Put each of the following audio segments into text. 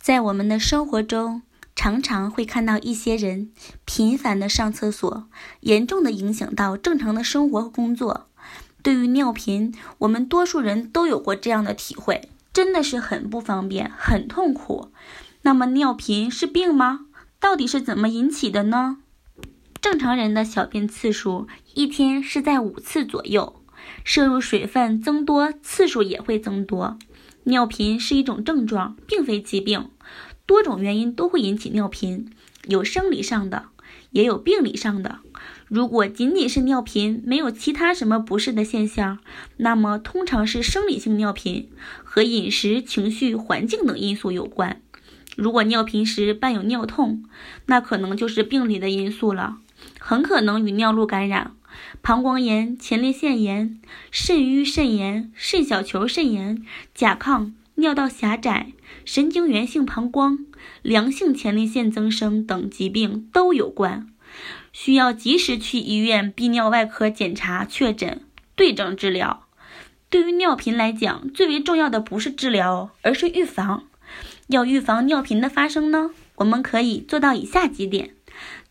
在我们的生活中，常常会看到一些人频繁的上厕所，严重的影响到正常的生活和工作。对于尿频，我们多数人都有过这样的体会，真的是很不方便，很痛苦。那么，尿频是病吗？到底是怎么引起的呢？正常人的小便次数一天是在五次左右，摄入水分增多，次数也会增多。尿频是一种症状，并非疾病，多种原因都会引起尿频，有生理上的，也有病理上的。如果仅仅是尿频，没有其他什么不适的现象，那么通常是生理性尿频，和饮食、情绪、环境等因素有关。如果尿频时伴有尿痛，那可能就是病理的因素了，很可能与尿路感染、膀胱炎、前列腺炎、肾盂肾炎、肾小球肾炎、甲亢、尿道狭窄、神经源性膀胱、良性前列腺增生等疾病都有关，需要及时去医院泌尿外科检查确诊，对症治疗。对于尿频来讲，最为重要的不是治疗，而是预防。要预防尿频的发生呢，我们可以做到以下几点。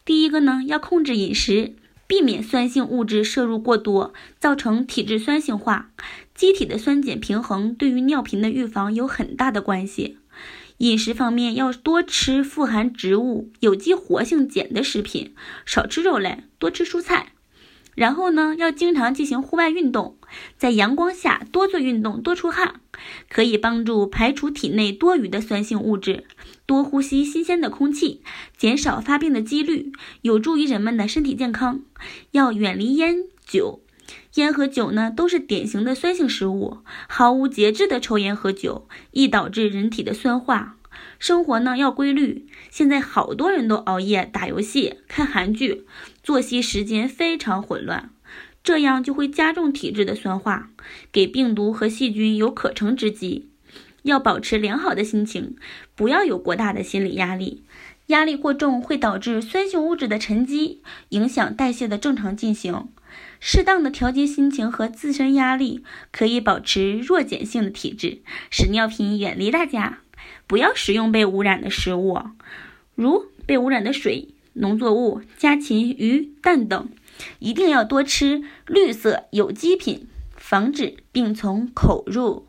第一个呢，要控制饮食，避免酸性物质摄入过多，造成体质酸性化。机体的酸碱平衡对于尿频的预防有很大的关系。饮食方面要多吃富含植物、有机活性碱的食品，少吃肉类，多吃蔬菜。然后呢，要经常进行户外运动，在阳光下多做运动，多出汗，可以帮助排除体内多余的酸性物质。多呼吸新鲜的空气，减少发病的几率，有助于人们的身体健康。要远离烟酒，烟和酒呢都是典型的酸性食物，毫无节制的抽烟喝酒，易导致人体的酸化。生活呢要规律，现在好多人都熬夜打游戏、看韩剧，作息时间非常混乱，这样就会加重体质的酸化，给病毒和细菌有可乘之机。要保持良好的心情，不要有过大的心理压力，压力过重会导致酸性物质的沉积，影响代谢的正常进行。适当的调节心情和自身压力，可以保持弱碱性的体质，使尿频远离大家。不要食用被污染的食物，如被污染的水、农作物、家禽、鱼、蛋等。一定要多吃绿色有机品，防止病从口入。